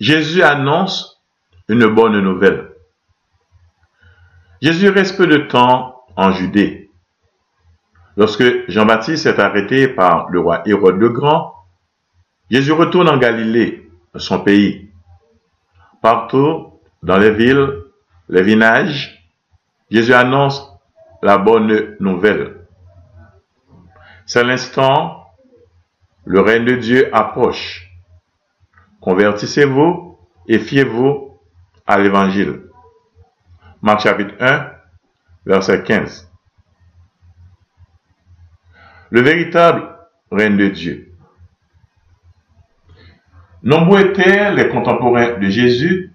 Jésus annonce une bonne nouvelle. Jésus reste peu de temps en Judée. Lorsque Jean-Baptiste est arrêté par le roi Hérode le Grand, Jésus retourne en Galilée, son pays. Partout, dans les villes, les villages, Jésus annonce la bonne nouvelle. C'est l'instant, le règne de Dieu approche. Convertissez-vous et fiez-vous à l'évangile. Marc chapitre 1, verset 15. Le véritable règne de Dieu. Nombreux étaient les contemporains de Jésus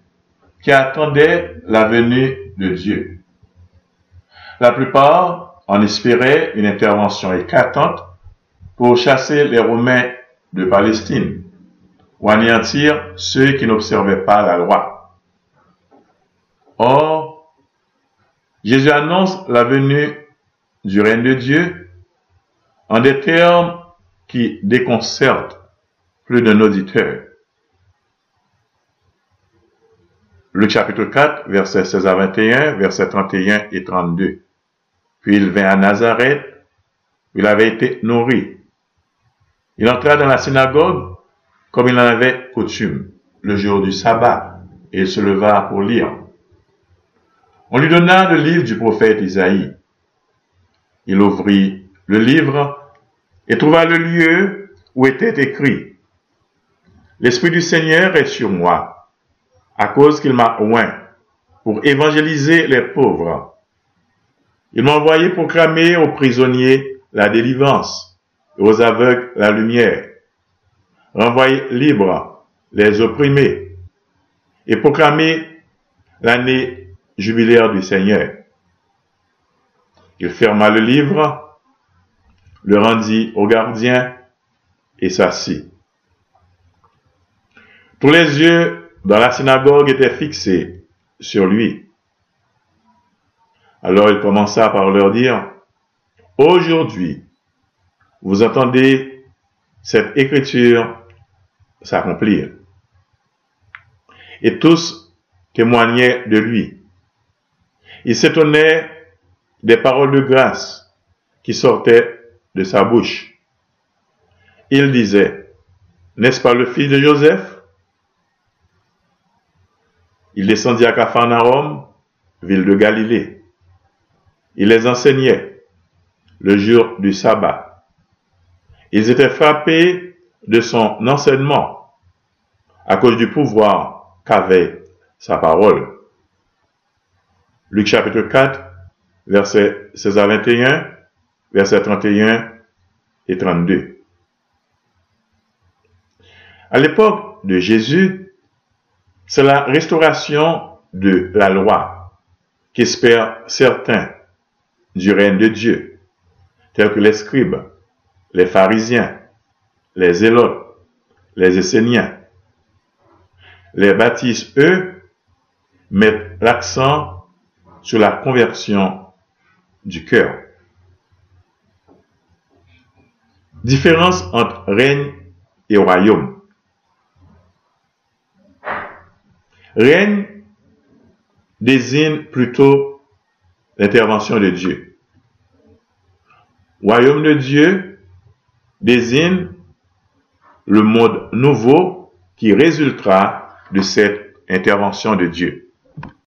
qui attendaient la venue de Dieu. La plupart en espéraient une intervention éclatante pour chasser les Romains de Palestine ou anéantir ceux qui n'observaient pas la loi. Or, Jésus annonce la venue du règne de Dieu en des termes qui déconcertent plus d'un auditeur. Luc chapitre 4, versets 16 à 21, versets 31 et 32. Puis il vint à Nazareth, où il avait été nourri. Il entra dans la synagogue comme il en avait coutume, le jour du sabbat, et il se leva pour lire. On lui donna le livre du prophète Isaïe. Il ouvrit le livre et trouva le lieu où était écrit L'Esprit du Seigneur est sur moi à cause qu'il m'a oint pour évangéliser les pauvres. Il m'a envoyé proclamer aux prisonniers la délivrance et aux aveugles la lumière, renvoyer libres les opprimés et proclamer l'année jubilaire du Seigneur. Il ferma le livre, le rendit au gardien et s'assit. Tous les yeux dans la synagogue était fixé sur lui. Alors il commença par leur dire, Aujourd'hui, vous entendez cette écriture s'accomplir. Et tous témoignaient de lui. Il s'étonnait des paroles de grâce qui sortaient de sa bouche. Il disait, N'est-ce pas le fils de Joseph? Il descendit à Capharnaüm, ville de Galilée. Il les enseignait le jour du sabbat. Ils étaient frappés de son enseignement à cause du pouvoir qu'avait sa parole. Luc chapitre 4, verset 16 à 21, verset 31 et 32. À l'époque de Jésus, c'est la restauration de la loi qu'espèrent certains du règne de Dieu, tels que les scribes, les pharisiens, les zélotes, les esséniens. Les baptistes, eux, mettent l'accent sur la conversion du cœur. Différence entre règne et royaume. Règne désigne plutôt l'intervention de Dieu. Royaume de Dieu désigne le monde nouveau qui résultera de cette intervention de Dieu.